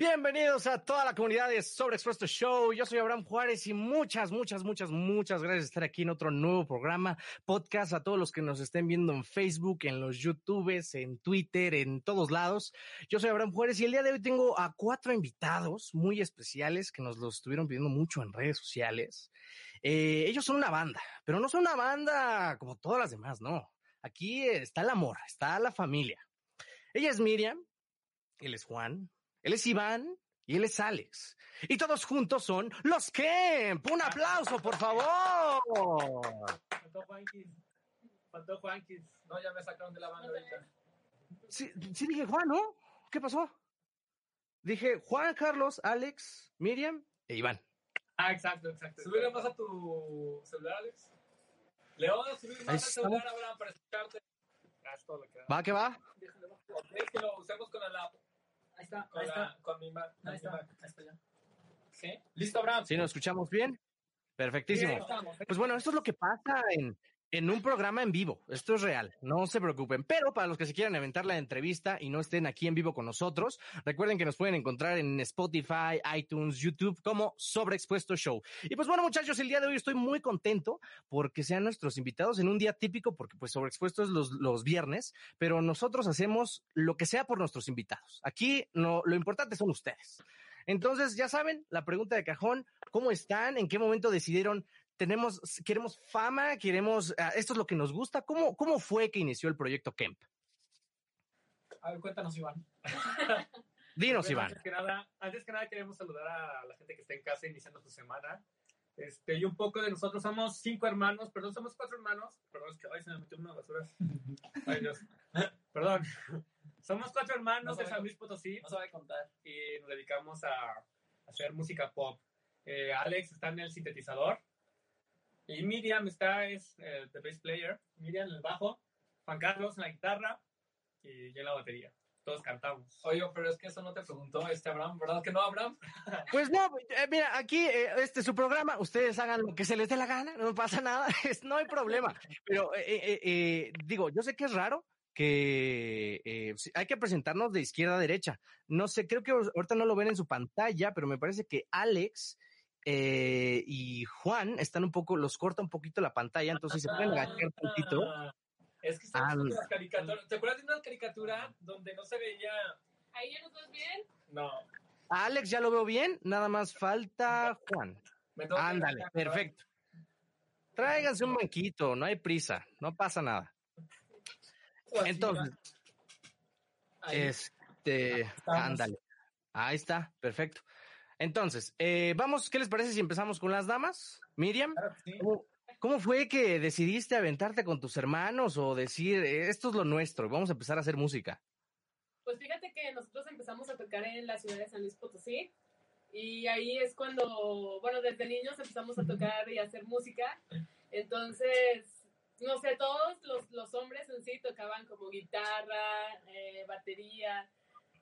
Bienvenidos a toda la comunidad de Sobreexpuesto Show. Yo soy Abraham Juárez y muchas, muchas, muchas, muchas gracias por estar aquí en otro nuevo programa, podcast, a todos los que nos estén viendo en Facebook, en los YouTubes, en Twitter, en todos lados. Yo soy Abraham Juárez y el día de hoy tengo a cuatro invitados muy especiales que nos los estuvieron pidiendo mucho en redes sociales. Eh, ellos son una banda, pero no son una banda como todas las demás, no. Aquí está el amor, está la familia. Ella es Miriam, él es Juan, él es Iván y él es Alex. Y todos juntos son los Kemp. Un aplauso, por favor. Faltó Juanquis. Faltó Juanquis. No, ya me sacaron de la banda ahorita. Sí, sí dije Juan, ¿no? ¿Qué pasó? Dije Juan, Carlos, Alex, Miriam e Iván. Ah, exacto, exacto. Subir más a tu celular, Alex. León, subir más al celular, Abraham, para escucharte. Ah, es todo lo que da. ¿Va que va? Es que lo usemos con la Ahí está, con, ahí la, está. con mi Mac. Ahí está, Mac. ahí está ya. ¿Sí? ¿Listo, Abraham? ¿Sí nos escuchamos bien? Perfectísimo. Estamos. Pues bueno, esto es lo que pasa en, en un programa en vivo. Esto es real, no se preocupen. Pero para los que se quieran aventar la entrevista y no estén aquí en vivo con nosotros, recuerden que nos pueden encontrar en Spotify, iTunes, YouTube como Sobreexpuesto Show. Y pues bueno, muchachos, el día de hoy estoy muy contento porque sean nuestros invitados en un día típico, porque pues Sobreexpuesto es los, los viernes, pero nosotros hacemos lo que sea por nuestros invitados. Aquí no, lo importante son ustedes. Entonces, ya saben, la pregunta de cajón, ¿cómo están? ¿En qué momento decidieron tenemos, queremos fama, queremos, ah, esto es lo que nos gusta. ¿Cómo, cómo fue que inició el proyecto Kemp? A ver, cuéntanos, Iván. Dinos, Bueno, Iván. Antes que, nada, antes que nada queremos saludar a la gente que está en casa iniciando su semana. Este, y un poco de nosotros somos cinco hermanos, perdón, somos cuatro hermanos. Perdón, es que ay, se me metió una basura. Ay, Dios. Perdón. Somos cuatro hermanos No de San Luis Potosí No sabe contar. y nos dedicamos a hacer música pop. Eh, Alex está en el sintetizador y Miriam está es eh, the bass player. Miriam en el bajo, Juan Carlos en la guitarra y yo en la batería. Todos cantamos. Oye, pero es que eso no te preguntó este Abraham, ¿verdad que no, Abraham? Pues no, eh, mira, aquí, eh, este es su programa, ustedes hagan lo que se les dé la gana, no pasa nada, es- no hay problema. Pero, eh, eh, eh, digo, yo sé que es raro que eh, hay que presentarnos de izquierda a derecha. No sé, creo que ahorita no lo ven en su pantalla, pero me parece que Alex eh, y Juan están un poco, los corta un poquito la pantalla, entonces se pueden agachar tantito. Es que estamos Ah, caricaturas. ¿Te acuerdas de una caricatura donde no se veía? ¿Ahí ya nos ves bien? No. A Alex ya lo veo bien, nada más falta Juan. Ándale, perfecto. Tráiganse un banquito, no hay prisa, no pasa nada. Entonces, Ahí. este, ándale. Ahí está, perfecto. Entonces, eh, vamos, ¿qué les parece si empezamos con las damas? Miriam, Claro que sí. ¿cómo, cómo fue que decidiste aventarte con tus hermanos o decir, eh, esto es lo nuestro, vamos a empezar a hacer música? Pues fíjate que nosotros empezamos a tocar en la ciudad de San Luis Potosí y ahí es cuando, bueno, desde niños empezamos a tocar y a hacer música. Entonces, no sé, todos los, los hombres en sí tocaban como guitarra, eh, batería.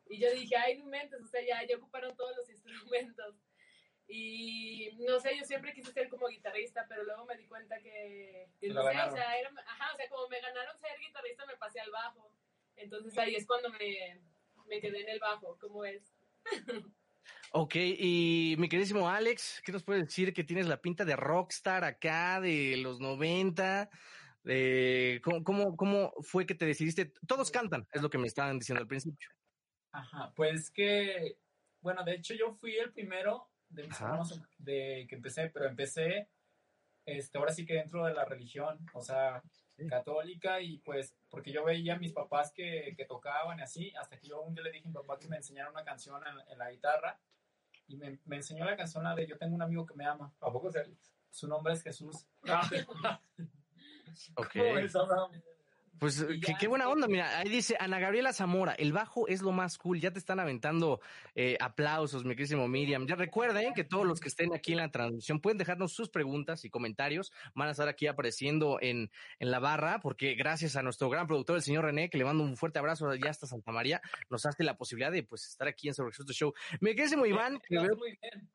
Y yo dije, ay, no inventes, o sea, ya, ya ocuparon todos los instrumentos. Y no sé, yo siempre quise ser como guitarrista, pero luego me di cuenta que, no sé, o sea, era, ajá, o sea, como me ganaron ser guitarrista, me pasé al bajo. Entonces ahí es cuando me, me quedé en el bajo, ¿cómo es? Ok, y mi queridísimo Alex, ¿qué nos puedes decir que tienes la pinta de rockstar acá de los 90? Eh, ¿cómo, cómo, cómo fue que te decidiste? Todos cantan, es lo que me estaban diciendo al principio. Ajá, pues que, bueno, de hecho yo fui el primero de mis hermanos de que empecé, pero empecé, este, ahora sí que dentro de la religión, o sea, Sí. católica y pues, porque yo veía a mis papás que, que tocaban y así, hasta que yo un día le dije a mi papá que me enseñara una canción en, en la guitarra y me, me enseñó la canción la de Yo tengo un amigo que me ama, ¿A poco se su nombre es Jesús. Ok. ¿Cómo Abraham? Pues qué, buena onda, mira, ahí dice Ana Gabriela Zamora, el bajo es lo más cool, ya te están aventando eh, aplausos, mi querísimo Miriam. Ya recuerden que todos los que estén aquí en la transmisión pueden dejarnos sus preguntas y comentarios, van a estar aquí apareciendo en, en la barra, porque gracias a nuestro gran productor, el señor René, que le mando un fuerte abrazo allá hasta Santa María, nos hace la posibilidad de pues estar aquí en Sobre Show. Mi querísimo Iván, que Lo haces veo- muy bien.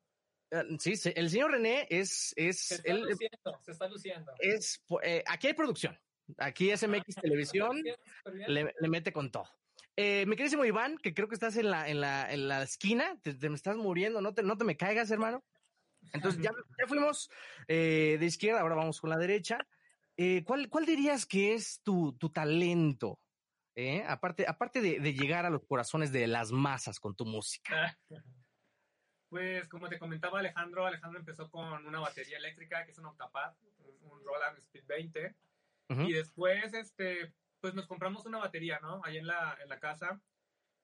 eh, sí, se- el señor René es, Se es, está él, luciendo, se está luciendo. es, eh, aquí hay producción, aquí SMX Televisión, le, le mete con todo. Eh, mi queridísimo Iván, que creo que estás en la, en la, en la esquina, te, te me estás muriendo, no te, no te me caigas, hermano. Entonces ya, ya fuimos eh, de izquierda, ahora vamos con la derecha. Eh, ¿cuál, ¿Cuál dirías que es tu, tu talento? eh? Aparte, aparte de, de llegar a los corazones de las masas con tu música. Pues como te comentaba Alejandro, Alejandro empezó con una batería eléctrica que es un Octapad, un un Roland Speed 20. Ujú. Y después, este, pues nos compramos una batería, ¿no? Ahí en la, en la casa.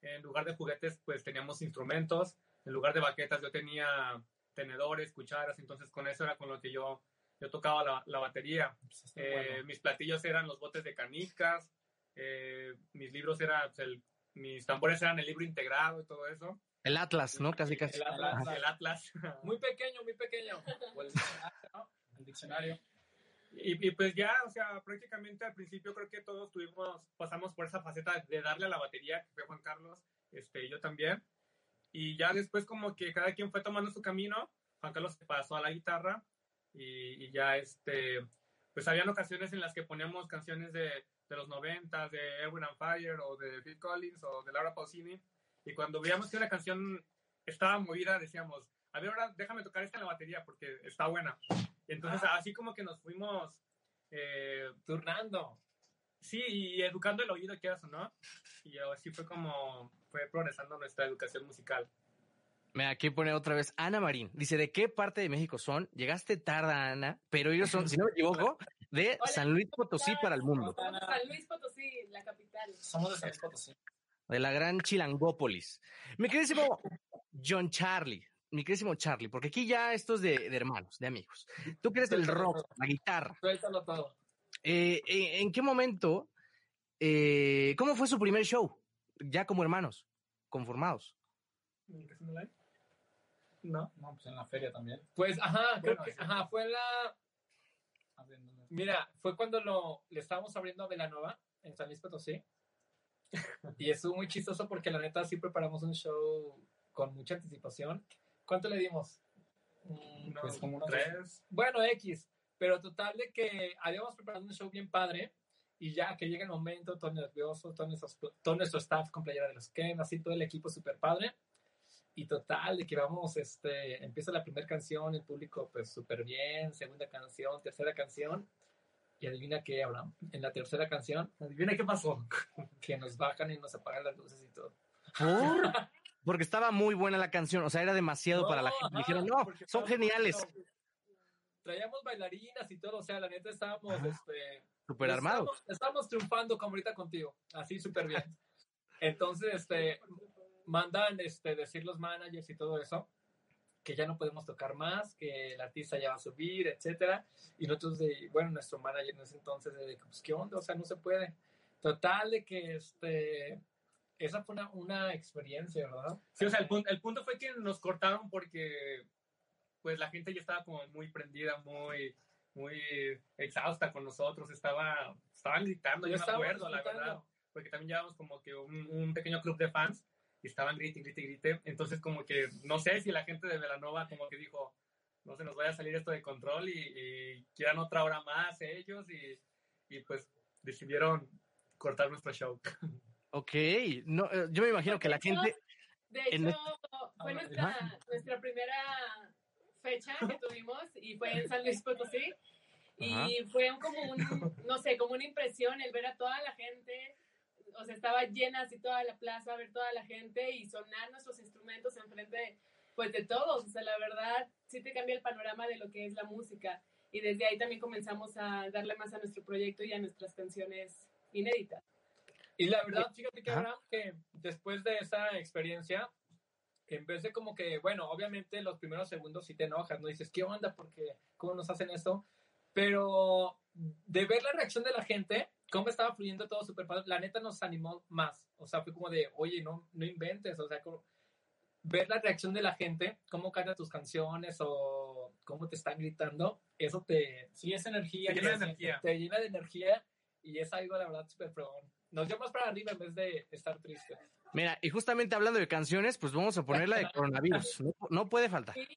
En lugar de juguetes, pues teníamos instrumentos. En lugar de baquetas, yo tenía tenedores, cucharas. Entonces, con eso era con lo que yo, yo tocaba la, la batería. Pues, Eh, bueno. Mis platillos eran los botes de canicas. eh, mis libros eran, pues, el- mis tambores eran el libro integrado y todo eso. El Atlas, ¿no? Casi, casi. El Atlas. El Atlas. Muy pequeño, muy pequeño. O el diccionario, ¿no? El diccionario. Y, y pues ya, o sea, prácticamente al principio creo que todos tuvimos, pasamos por esa faceta de darle a la batería, que fue Juan Carlos, este, yo también. Y ya después como que cada quien fue tomando su camino, Juan Carlos se pasó a la guitarra y, y ya, este, pues habían ocasiones en las que poníamos canciones de, de los 90, de Erwin and Fire o de Phil Collins o de Laura Pausini. Y cuando veíamos que una canción estaba movida, decíamos, a ver, ahora déjame tocar esta en la batería porque está buena. Entonces así como que nos fuimos, eh, Turnando. sí, y educando el oído, quieras o no. Y así fue como fue progresando nuestra educación musical. Mira, aquí pone otra vez Ana Marín. Dice, ¿de qué parte de México son? Llegaste tarde, Ana, pero ellos son, si no me equivoco, de Hola. San Luis Potosí para el mundo, Somos San Luis Potosí, la capital. Somos de San Luis Potosí. de la gran Chilangópolis. Mi queridísimo John Charlie, mi queridísimo Charlie, porque aquí ya esto es de, de hermanos, de amigos. Tú que eres del rock, la guitarra. Todo. Eh, ¿en, en qué momento, eh, cómo fue su primer show? Ya como hermanos, conformados. ¿No? No, pues en la feria también. Pues, ajá, creo Bueno, que, sí. ajá, fue la, A ver, ¿dónde? mira, fue cuando lo, le estábamos abriendo a Velanova en San Luis Potosí. Y estuvo muy chistoso porque la neta sí preparamos un show con mucha anticipación. ¿Cuánto le dimos? Mm, Pues como unos tres. Bueno, X, pero total de que habíamos preparado un show bien padre y ya que llega el momento, todo nervioso, todo nuestro, todo nuestro staff con playera de los Ken, así todo el equipo súper padre. Y total, de que vamos, este, empieza la primera canción, el público pues súper bien, segunda canción, tercera canción. Y adivina qué, Abraham, en la tercera canción, Adivina qué pasó. que nos bajan y nos apagan las luces y todo. ¿Por? Porque estaba muy buena la canción, o sea, era demasiado para la gente. Dijeron, no, son estábamos- geniales, Traíamos bailarinas y todo, o sea, la neta estábamos, este, súper armados. Estamos, estamos triunfando como ahorita contigo, así súper bien. Entonces, este, mandan este, decir los managers y todo eso, que ya no podemos tocar más, que el artista ya va a subir, etcétera. Y nosotros, de, bueno, nuestro manager en ese entonces, de, pues, ¿qué onda? O sea, no se puede. Total, de que, este, esa fue una, una experiencia, ¿verdad? Sí, o sea, el punto, el punto fue que nos cortaron porque pues la gente ya estaba como muy prendida, muy, muy exhausta con nosotros, estaba, estaban gritando, yo me estábamos acuerdo, la verdad, porque también llevábamos como que un, un pequeño club de fans y estaban grite, grite, grite, entonces como que no sé si la gente de Velanova como que dijo, no se nos vaya a salir esto de control y, y quieran otra hora más ellos y, y pues decidieron cortar nuestro show. Ok, no, eh, yo me imagino que la gente, De En hecho, fue nuestra, nuestra primera fecha que tuvimos y fue en San Luis Potosí. Y fue como un, no sé, como una impresión el ver a toda la gente, o sea, estaba llena así toda la plaza, ver toda la gente y sonar nuestros instrumentos enfrente, pues de todos. O sea, la verdad, sí te cambia el panorama de lo que es la música. Y desde ahí también comenzamos a darle más a nuestro proyecto y a nuestras canciones inéditas. Y la verdad, fíjate que. Abraham, que después de esa experiencia, en vez de como que, bueno, obviamente los primeros segundos sí te enojas, ¿no? Dices, ¿qué onda? porque ¿Cómo nos hacen esto? Pero de ver la reacción de la gente, cómo estaba fluyendo todo súper padre, la neta nos animó más. O sea, fue como de, oye, no, no inventes, o sea, como ver la reacción de la gente, cómo cantan tus canciones o cómo te están gritando, eso te, Sí, es energía. Te llena de energía. te llena de energía y es algo, la verdad, súper fregón. Nos más para arriba en vez de estar triste. mira, y justamente hablando de canciones, pues vamos a poner la de coronavirus, no, no puede faltar. Sí.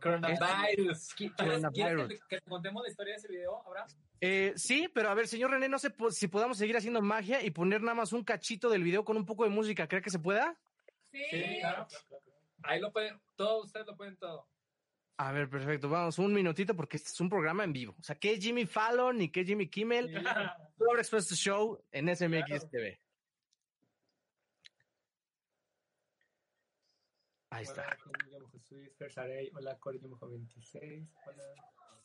Coronavirus. ¿Quieres Coronavirus. que, te- que te contemos la historia de ese video, Abraham? Eh, sí, pero a ver, señor René, no sé si podamos seguir haciendo magia y poner nada más un cachito del video con un poco de música. ¿Cree que se pueda? Sí. Sí, claro. Ahí lo pueden, todos ustedes lo pueden todo. A ver, perfecto. Vamos, un minutito porque este es un programa en vivo. O sea, ¿qué es Jimmy Fallon y qué es Jimmy Kimmel? Sobre Express Show en SMX Claro. TV. Ahí está. Hola, me llamo Jesús, Fer Sarey. Hola, Corey, yo me llamo 26. Hola,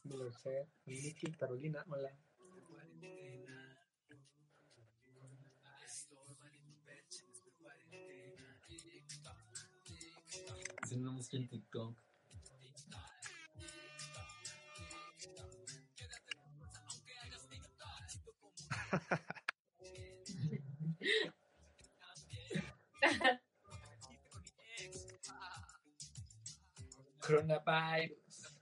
Miller C. Nicky, Carolina. Hola. En TikTok. Coronavirus.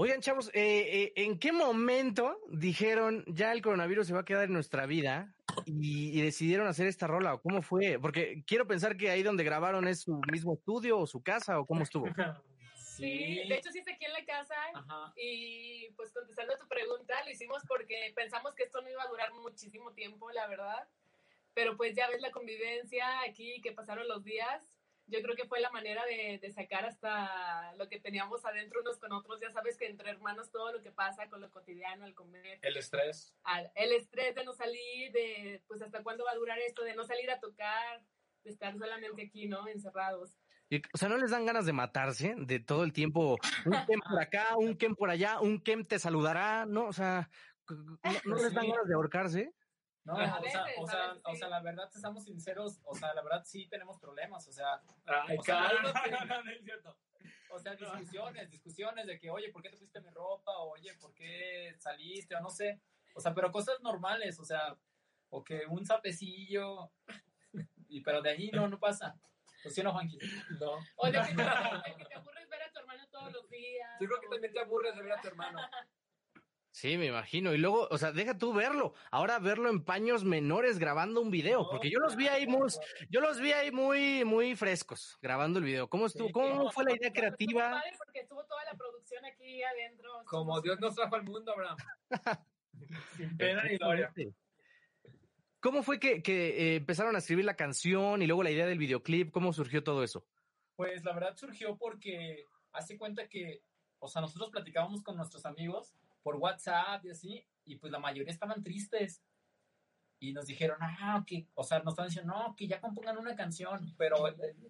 Oigan, chavos, eh, eh, ¿en qué momento dijeron ya el coronavirus se va a quedar en nuestra vida y, y decidieron hacer esta rola? ¿O cómo fue? Porque quiero pensar que ahí donde grabaron es su mismo estudio o su casa o cómo estuvo. Sí, de hecho sí está aquí en la casa Ajá. y pues contestando a tu pregunta, lo hicimos porque pensamos que esto no iba a durar muchísimo tiempo, la verdad. Pero pues ya ves la convivencia aquí que pasaron los días. Yo creo que fue la manera de, de sacar hasta lo que teníamos adentro unos con otros. Ya sabes que entre hermanos todo lo que pasa con lo cotidiano, al comer, El estrés. al- el estrés de no salir, de pues hasta cuándo va a durar esto, de no salir a tocar, de estar solamente aquí, ¿no? Encerrados. Y, o sea, ¿no les dan ganas de matarse de todo el tiempo? Un Kem por acá, un Kem por allá, un Kem te saludará, ¿no? O sea, ¿no, no les dan Sí. ganas de ahorcarse? No, A o, sea, veces, o, sea, o sea, la verdad, si estamos sinceros, o sea, la verdad sí tenemos problemas, o sea, Ay, O sea, no, no es cierto. o sea, discusiones, discusiones de que, oye, ¿por qué te fuiste mi ropa? O, oye, ¿por qué saliste? O no sé, o sea, pero cosas normales, o sea, o que un sapecillo, y, pero de allí no, no pasa. ¿O sí no, Juanqui? No. O de que, te, de que te aburres ver a tu hermano todos los días. Yo creo que también te aburres de ver a tu hermano. Sí, me imagino. Y luego, o sea, deja tú verlo. Ahora verlo en paños menores grabando un video, No, porque yo los vi ahí muy, yo los vi ahí muy, muy frescos grabando el video. ¿Cómo estuvo? Sí, ¿Cómo no, fue la idea creativa? padre porque estuvo toda la producción aquí adentro. Como Dios nos trajo al mundo, Abraham. Sin pena ni gloria. ¿Cómo fue que, que, eh, empezaron a escribir la canción y luego la idea del videoclip? ¿Cómo surgió todo eso? Pues la verdad surgió porque hace cuenta que, o sea, nosotros platicábamos con nuestros amigos por WhatsApp y así, y pues la mayoría estaban tristes. Y nos dijeron, ah, que, o sea, nos estaban diciendo, no, que ya compongan una canción, pero,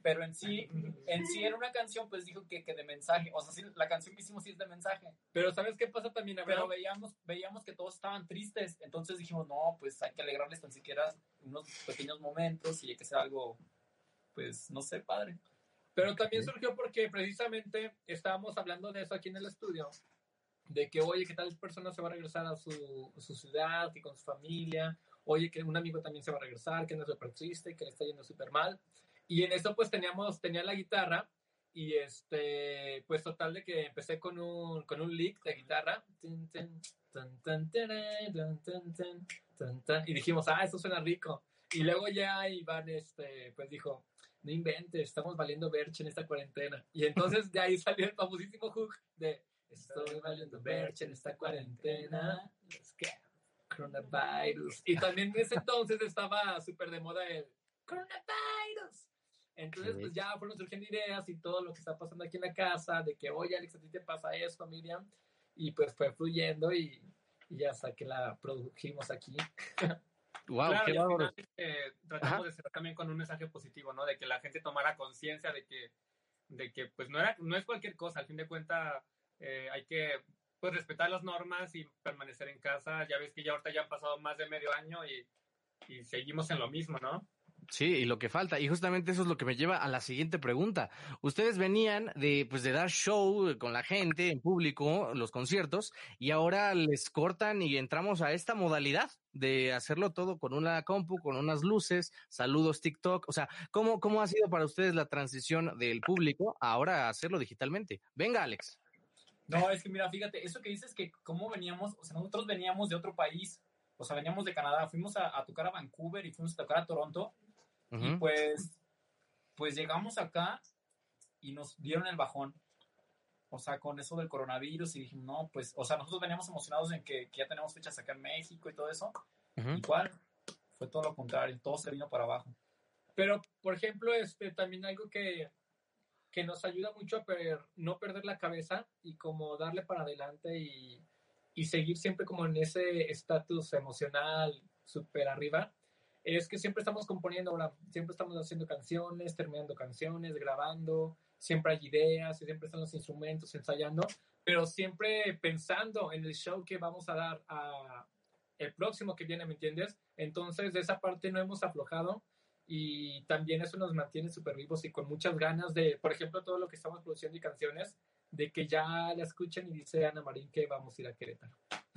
pero en sí, en sí en una canción, pues dijo que, que de mensaje, o sea, sí, la canción que hicimos sí es de mensaje, Pero ¿sabes qué pasa también, pero Abraham? veíamos, veíamos que todos estaban tristes, entonces dijimos, no, pues hay que alegrarles tan siquiera unos pequeños momentos y hay que sea algo, pues, no sé, padre. Pero también surgió porque precisamente estábamos hablando de eso aquí en el estudio, de que, oye, que tal persona se va a regresar a su, su ciudad y con su familia, oye, que un amigo también se va a regresar, que no es súper triste, que le está yendo súper mal. Y en eso pues teníamos, tenía la guitarra y este, pues total de que empecé con un, con un lick de guitarra. Y dijimos, ah, eso suena rico. Y luego ya Iván, este, pues dijo, no inventes, estamos valiendo Berch en esta cuarentena. Y entonces de ahí salió el famosísimo hook de Estoy valiendo Berch en esta cuarentena. Es que coronavirus. Y también en ese entonces estaba súper de moda el coronavirus. Entonces, pues ya fueron surgiendo ideas y todo lo que está pasando aquí en la casa, de que, oye, Alex, a ti te pasa esto, Miriam. Y pues fue fluyendo y, y hasta que la produjimos aquí. Wow, Claro, qué y al bárbaro. final, eh, tratamos Ajá. de cerrar también con un mensaje positivo, ¿no? De que la gente tomara conciencia de que, de que pues no, era, no es cualquier cosa, al fin de cuentas eh, hay que pues respetar las normas y permanecer en casa. Ya ves que ya ahorita ya han pasado más de medio año y, y seguimos en lo mismo, ¿no? Sí, y lo que falta. Y justamente eso es lo que me lleva a la siguiente pregunta. Ustedes venían de, pues, de dar show con la gente en público, los conciertos, y ahora les cortan y entramos a esta modalidad de hacerlo todo con una compu, con unas luces, saludos TikTok. O sea, ¿cómo, cómo ha sido para ustedes la transición del público a ahora hacerlo digitalmente? Venga, Alex. No, es que mira, fíjate, eso que dices que cómo veníamos, o sea, nosotros veníamos de otro país, o sea, veníamos de Canadá, fuimos a, a tocar a Vancouver y fuimos a tocar a Toronto, y pues, pues llegamos acá y nos dieron el bajón. o sea, con eso del coronavirus y dijimos, no, pues, o sea, nosotros veníamos emocionados en que, que ya tenemos fechas acá en México y todo eso. Igual, fue todo lo contrario, todo se vino para abajo. Pero, por ejemplo, este, también algo que, que nos ayuda mucho a per- no perder la cabeza y como darle para adelante y, y seguir siempre como en ese estatus emocional súper arriba, es que siempre estamos componiendo ahora, siempre estamos haciendo canciones, terminando canciones, grabando, siempre hay ideas siempre están los instrumentos ensayando, pero siempre pensando en el show que vamos a dar a el próximo que viene, ¿me entiendes? Entonces, de esa parte no hemos aflojado y también eso nos mantiene súper vivos y con muchas ganas de, por ejemplo, todo lo que estamos produciendo y canciones, de que ya la escuchen y dice Ana Marín que vamos a ir a Querétaro.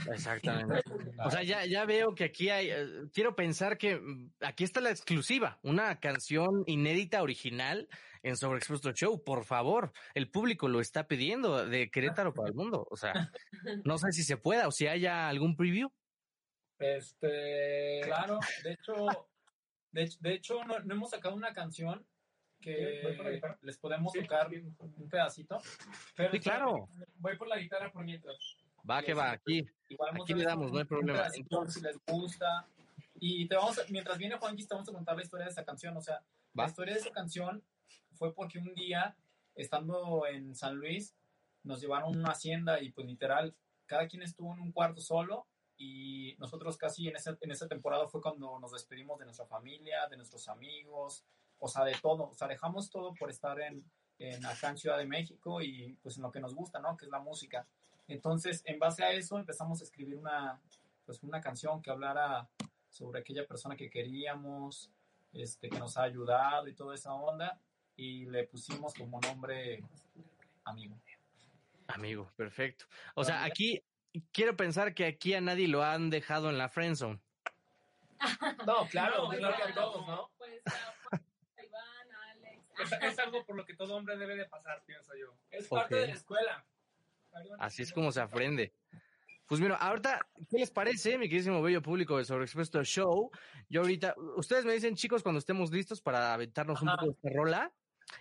Exactamente. O sea, ya, ya veo que aquí hay, eh, quiero pensar que mm, aquí está la exclusiva, una canción inédita original en Sobreexpuesto Show. Por favor, el público lo está pidiendo de Querétaro para el mundo. O sea, no sé si se pueda o si haya algún preview. Este, Claro, de hecho, de, hecho- de hecho no, no hemos sacado una canción ¿Voy por la que les podemos Sí, tocar sí. un pedacito. Pero Sí, claro. Voy por la guitarra por mientras. Va que va, aquí. Aquí le damos, un- no hay problema. Entonces- si les gusta. Y te vamos a- mientras viene Juanquis, te vamos a contar la historia de esa canción. O sea, Va. la historia de esa canción fue porque un día, estando en San Luis, nos llevaron a una hacienda y pues literal, cada quien estuvo en un cuarto solo y nosotros casi en esa, en esa temporada fue cuando nos despedimos de nuestra familia, de nuestros amigos, o sea, de todo. O sea, dejamos todo por estar en, en acá en Ciudad de México y pues en lo que nos gusta, ¿no? Que es la música. Entonces, en base a eso empezamos a escribir una, pues una canción que hablara sobre aquella persona que queríamos, este, que nos ha ayudado y toda esa onda, y le pusimos como nombre amigo. Amigo, perfecto. O sea, aquí quiero pensar que aquí a nadie lo han dejado en la friendzone. No, claro, No, claro que a todos, ¿no? Pues a Iván, a Alex. Es, es algo por lo que todo hombre debe de pasar, pienso yo. Es parte de la escuela. Así es como se aprende. Pues mira, ahorita, ¿qué les parece, mi queridísimo bello público de Sobreexpuesto Show? Yo ahorita, ustedes me dicen, chicos, cuando estemos listos para aventarnos un poco de esta rola.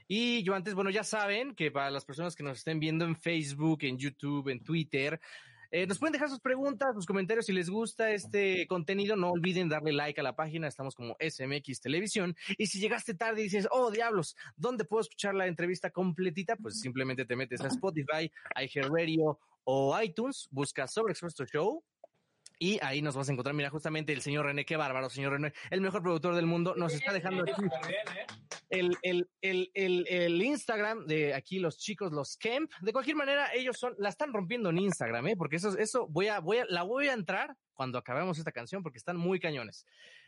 Y yo antes, bueno, ya saben que para las personas que nos estén viendo en Facebook, en YouTube, en Twitter, eh, nos pueden dejar sus preguntas, sus comentarios si les gusta este contenido. No olviden darle like a la página, estamos como SMX Televisión. Y si llegaste tarde y dices, oh diablos, ¿dónde puedo escuchar la entrevista completita? Pues simplemente te metes a Spotify, iHeartRadio o iTunes, buscas sobre Expuesto Show. Y ahí nos vas a encontrar, mira, justamente el señor René, qué bárbaro, señor René, el mejor productor del mundo, nos está dejando aquí ¿eh? El, el, el, el, Instagram de aquí los chicos, los Kemp. De cualquier manera, ellos son, la están rompiendo en Instagram, ¿eh? Porque eso, eso voy a, voy a, la voy a entrar cuando acabemos esta canción porque están muy cañones.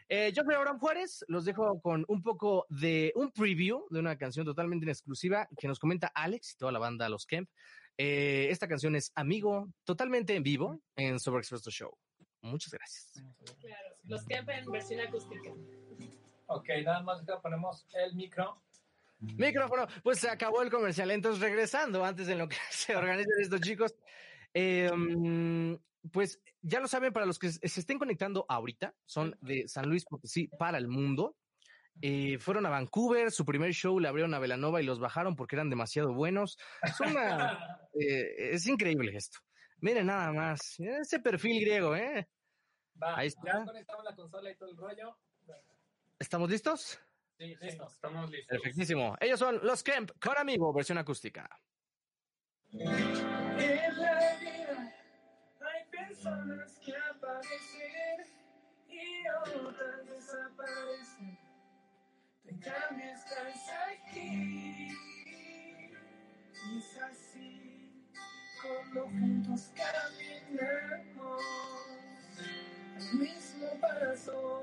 Eh, yo soy Abraham Juárez, los dejo con un poco de un preview de una canción totalmente en exclusiva que nos comenta Alex y toda la banda Los Kemp. Eh, esta canción es Amigo, totalmente en vivo en Sobreexpuesto Show. Muchas gracias. Claro, los Kemp en versión acústica. Ok, nada más acá ponemos el micro. Micrófono, pues se acabó el comercial. Entonces, regresando antes de lo que se organizan estos chicos, eh, mm, pues ya lo saben, para los que se se estén conectando ahorita, son de San Luis Potosí para el mundo. Eh, fueron a Vancouver, su primer show le abrieron a Velanova y los bajaron porque eran demasiado buenos. Es, una- eh, es increíble esto. Miren nada más, ese perfil griego, ¿eh? Va, Ahí está. ya conectamos la consola y todo el rollo. ¿Estamos listos? Sí, Sí, listo. estamos listos. Perfectísimo. Ellos son los Kemp con amigo, versión acústica. En la vida hay personas que aparecen y otras desaparecen. Tú en cambio estás aquí. Y es así como juntos caminamos al mismo paso.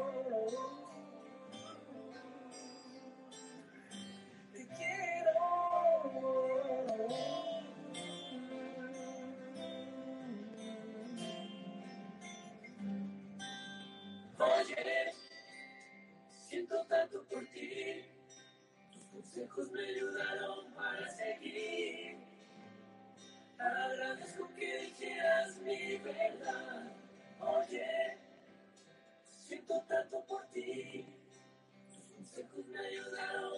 Siento tanto por ti. Tus consejos me ayudaron para seguir. Agradezco que dijeras mi verdad. Oye, siento tanto por ti. Tus consejos me ayudaron.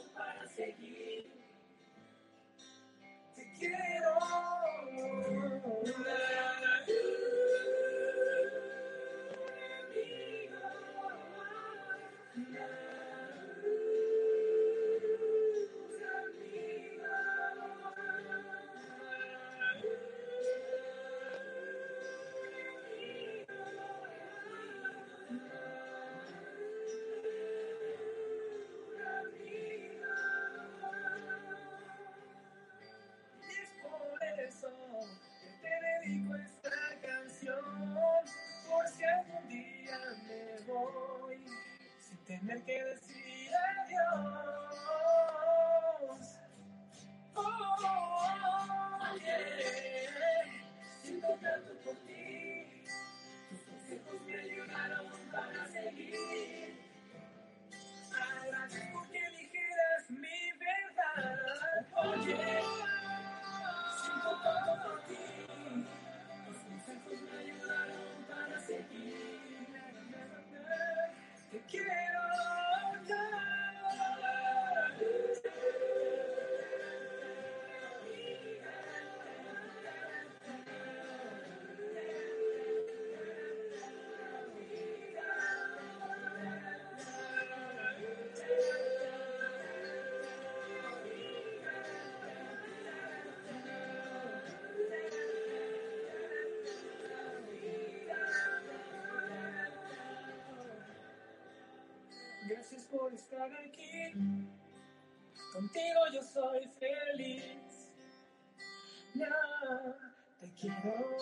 Gracias por estar aquí. Contigo yo soy feliz. Ya te quiero.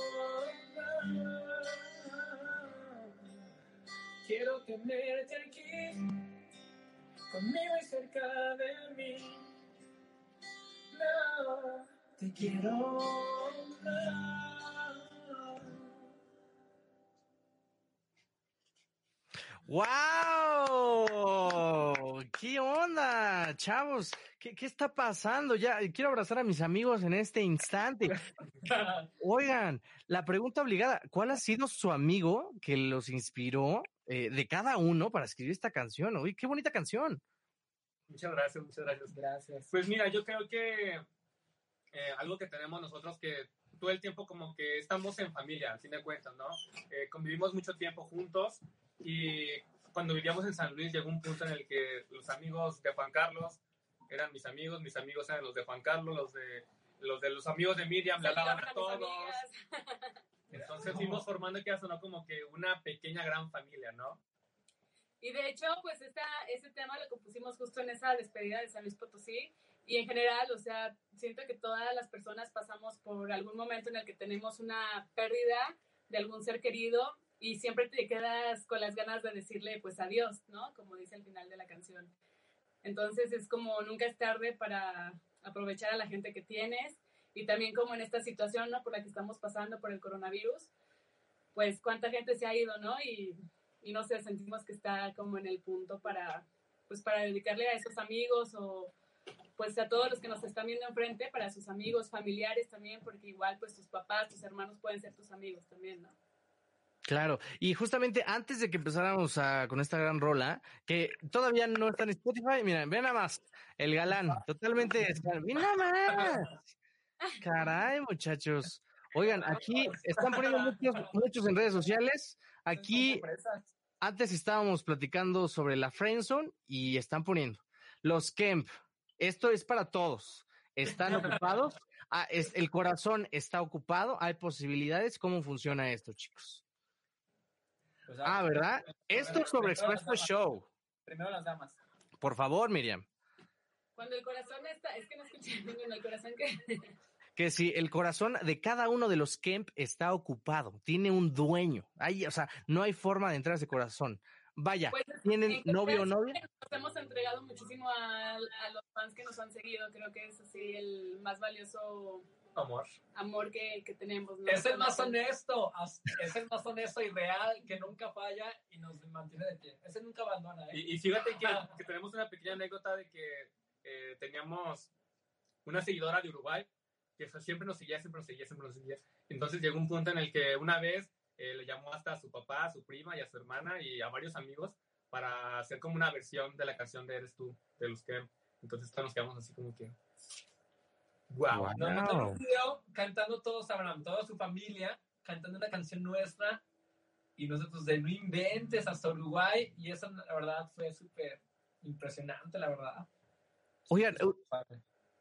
Quiero tenerte aquí. Conmigo y cerca de mí. No, te quiero. ¡Wow! Onda, chavos? ¿Qué, qué está pasando? Ya quiero abrazar a mis amigos en este instante. Oigan, la pregunta obligada, ¿cuál ha sido su amigo que los inspiró eh, de cada uno para escribir esta canción? Uy, qué bonita canción. Muchas gracias, muchas gracias. Gracias. Pues mira, yo creo que eh, algo que tenemos nosotros que todo el tiempo como que estamos en familia, al fin de cuentas, ¿no? Eh, convivimos mucho tiempo juntos y cuando vivíamos en San Luis llegó un punto en el que los amigos de Juan Carlos eran mis amigos, mis amigos eran los de Juan Carlos, los de los, de los amigos de Miriam, le hablaban a todos. Entonces fuimos formando que ya sonó como que una pequeña gran familia, ¿no? Y de hecho, pues esta, ese tema lo compusimos justo en esa despedida de San Luis Potosí. Y en general, o sea, siento que todas las personas pasamos por algún momento en el que tenemos una pérdida de algún ser querido y siempre te quedas con las ganas de decirle pues adiós, ¿no? Como dice al final de la canción. Entonces es como nunca es tarde para aprovechar a la gente que tienes y también como en esta situación, ¿no? Por la que estamos pasando por el coronavirus, pues cuánta gente se ha ido, ¿no? Y, y no sé, sentimos que está como en el punto para, pues para dedicarle a esos amigos o pues a todos los que nos están viendo enfrente, para sus amigos, familiares también, porque igual pues tus papás, tus hermanos pueden ser tus amigos también, ¿no? Claro, y justamente antes de que empezáramos a, con esta gran rola, que todavía no está en Spotify, miren, vean nada más, el galán, totalmente, ¡Mira nada más! Caray, muchachos. Oigan, aquí están poniendo muchos, muchos en redes sociales. Aquí antes estábamos platicando sobre la Friendzone y están poniendo los Kemp. Esto es para todos. ¿Están ocupados? Ah, es, el corazón está ocupado. ¿Hay posibilidades? ¿Cómo funciona esto, chicos? Ah, ¿verdad? Esto es sobre damas. Show. Primero las damas. Por favor, Miriam. Cuando el corazón está, es que no escuché bien, el corazón que... Que si el corazón de cada uno de los Kemp está ocupado, tiene un dueño. Ahí, o sea, no hay forma de entrar a ese corazón. Vaya, Pues, ¿tienen en novio o novia? Nos hemos entregado muchísimo a, a los fans que nos han seguido. Creo que es así el más valioso Amor. amor que, que tenemos. ¿no? Es el más honesto, es el más honesto y real, que nunca falla y nos mantiene de pie. Ese nunca abandona, ¿eh? Y, y fíjate que, que tenemos una pequeña anécdota de que eh, teníamos una seguidora de Uruguay que siempre nos seguía, siempre nos seguía, siempre nos seguía. Entonces llegó un punto en el que una vez eh, le llamó hasta a su papá, a su prima y a su hermana y a varios amigos para hacer como una versión de la canción de Eres tú, de los que. Entonces todos nos quedamos así como que. ¡Wow! Wow. Nos un video cantando todos, Abraham, toda su familia, cantando una canción nuestra. Y nosotros de no inventes hasta Uruguay. Y eso, la verdad, fue súper impresionante, la verdad. Oigan,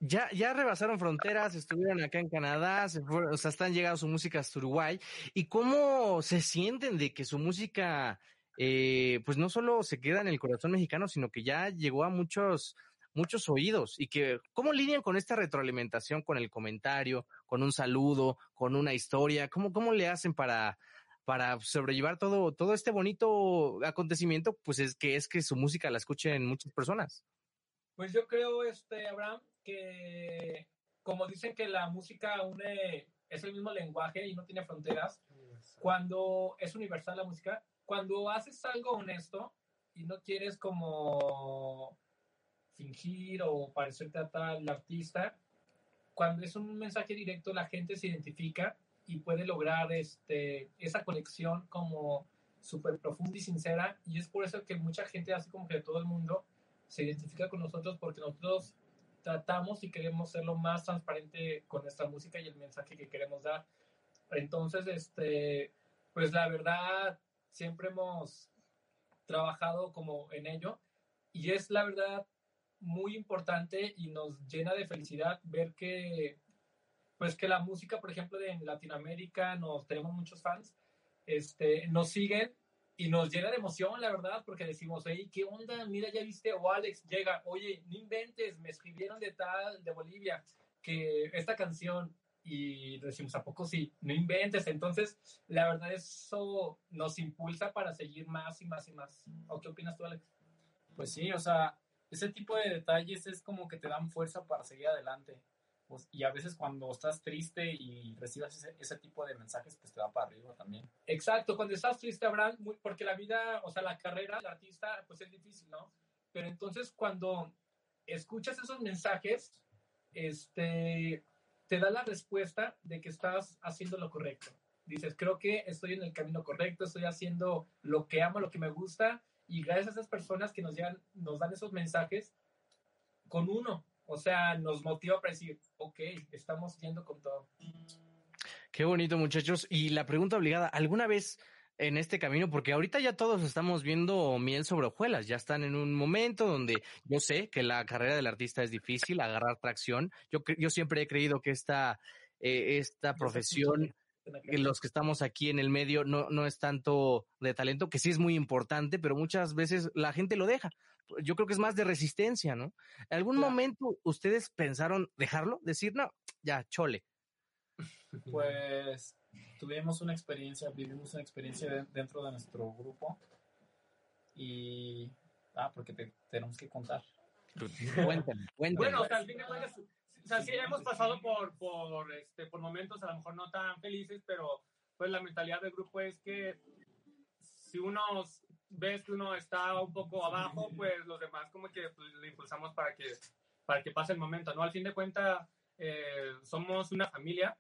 ya, ya rebasaron fronteras, estuvieron acá en Canadá, se fueron, o sea, están llegando su música hasta Uruguay. ¿Y cómo se sienten de que su música, eh, pues no solo se queda en el corazón mexicano, sino que ya llegó a muchos, muchos oídos? Y que, ¿cómo lidian con esta retroalimentación, con el comentario, con un saludo, con una historia? ¿Cómo, cómo le hacen para, para sobrellevar todo, todo este bonito acontecimiento? Pues es que es que su música la escuchen muchas personas. Pues yo creo, este, Abraham, que como dicen que la música une, es el mismo lenguaje y no tiene fronteras, cuando es universal la música, cuando haces algo honesto y no quieres como fingir o parecerte a tal artista, cuando es un mensaje directo la gente se identifica y puede lograr este, esa conexión como súper profunda y sincera y es por eso que mucha gente, así como que todo el mundo, se identifica con nosotros porque nosotros tratamos y queremos ser lo más transparente con nuestra música y el mensaje que queremos dar. Entonces, este, pues la verdad, siempre hemos trabajado como en ello y es la verdad muy importante y nos llena de felicidad ver que, pues que la música, por ejemplo, de en Latinoamérica, nos tenemos muchos fans, este, nos siguen y nos llena de emoción, la verdad, porque decimos, hey, ¿qué onda? Mira, ya viste, o Alex llega, oye, no inventes, me escribieron de tal, de Bolivia, que esta canción, y decimos, ¿a poco sí? No inventes. Entonces, la verdad, eso nos impulsa para seguir más y más y más. ¿O qué opinas tú, Alex? Pues sí, o sea, ese tipo de detalles es como que te dan fuerza para seguir adelante. Y a veces cuando estás triste y recibas ese, ese tipo de mensajes, pues te da para arriba también. Exacto, cuando estás triste, Abraham, porque la vida, o sea, la carrera del artista, pues es difícil, ¿no? Pero entonces cuando escuchas esos mensajes, este, te da la respuesta de que estás haciendo lo correcto. Dices, creo que estoy en el camino correcto, estoy haciendo lo que amo, lo que me gusta, y gracias a esas personas que nos, llegan, nos dan esos mensajes, con uno, o sea, nos motiva para decir, ok, estamos yendo con todo. Qué bonito, muchachos. Y la pregunta obligada, ¿alguna vez en este camino, porque ahorita ya todos estamos viendo miel sobre hojuelas, ya están en un momento donde yo sé que la carrera del artista es difícil, agarrar tracción. Yo, yo siempre he creído que esta, eh, esta profesión, los que estamos aquí en el medio, no, no es tanto de talento, que sí es muy importante, pero muchas veces la gente lo deja. Yo creo que es más de resistencia, ¿no? ¿En algún Claro. momento ustedes pensaron dejarlo? Decir, no, ya, chole. Pues tuvimos una experiencia, vivimos una experiencia de- dentro de nuestro grupo y... Ah, porque te tenemos que contar. Cuéntenme, cuéntenme. Bueno, o sea, al fin de cuentas, sea, sí hemos pasado por, por, este, por momentos a lo mejor no tan felices, pero pues la mentalidad del grupo es que si uno ves que uno está un poco abajo, pues los demás como que pues, le impulsamos para que, para que pase el momento, ¿no? Al fin de cuentas, eh, somos una familia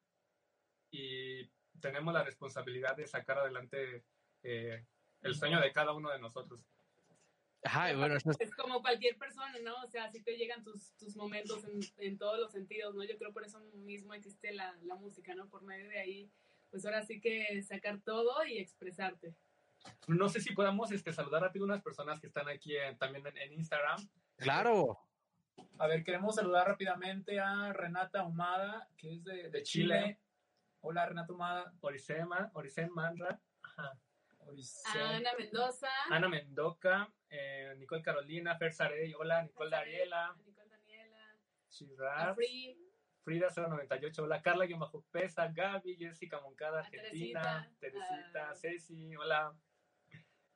y tenemos la responsabilidad de sacar adelante eh, el sueño de cada uno de nosotros. Ajá, y bueno, eso es- Es como cualquier persona, ¿no? O sea, sí te llegan tus, tus momentos en, en todos los sentidos, ¿no? Yo creo por eso mismo existe la, la música, ¿no? Por medio de ahí, pues ahora sí que sacar todo y expresarte. No sé si podamos este, saludar rápido a unas personas que están aquí eh, también en, en Instagram. claro. A ver, queremos saludar rápidamente a Renata Humada, que es de, de Chile. Chile. Hola, Renata Humada. Orisema, Orisen Manra, ajá. Ana Mendoza, Ana Mendoca, eh, Nicole Carolina, Fer Sarey, hola, Nicole Dariela, Nicole Daniela, Afri, Frida 098, hola, Carla Bajo Pesa, Gaby, Jessica Moncada, A Argentina, Teresita, a- Ceci, hola.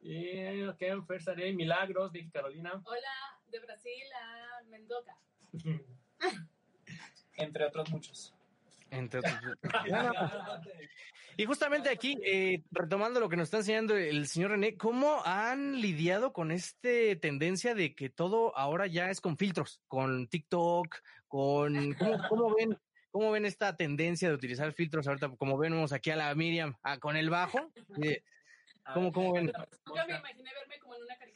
Y ok, Sarey, Milagros, Vicky Carolina. hola, de Brasil a Mendoca. Entre otros muchos. Entre otros- y justamente aquí, eh, retomando lo que nos está enseñando el señor René, ¿cómo han lidiado con esta tendencia de que todo ahora ya es con filtros, con TikTok, con... ¿Cómo, cómo ven? ¿Cómo ven esta tendencia de utilizar filtros ahorita? Como vemos aquí a la Miriam ah, con el bajo. eh, ¿Cómo, cómo ven? Nunca me imaginé verme como en una caricatura,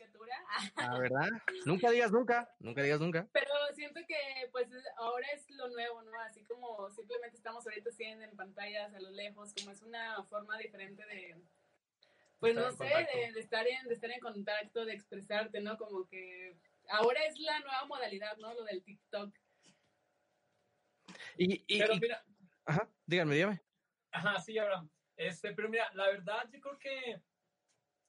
Ah, ¿verdad? Nunca digas nunca, nunca digas nunca. pero siento que pues ahora es lo nuevo, ¿no? Así como simplemente estamos ahorita haciendo en pantallas a lo lejos, como es una forma diferente de, pues Estar no sé, de, de estar en, de estar en contacto, de expresarte, ¿no? Como que ahora es la nueva modalidad, ¿no? Lo del TikTok. Y, y- Pero y- mira, ajá, díganme, dígame. Ajá, sí, Abraham. Este, pero mira, la verdad, yo creo que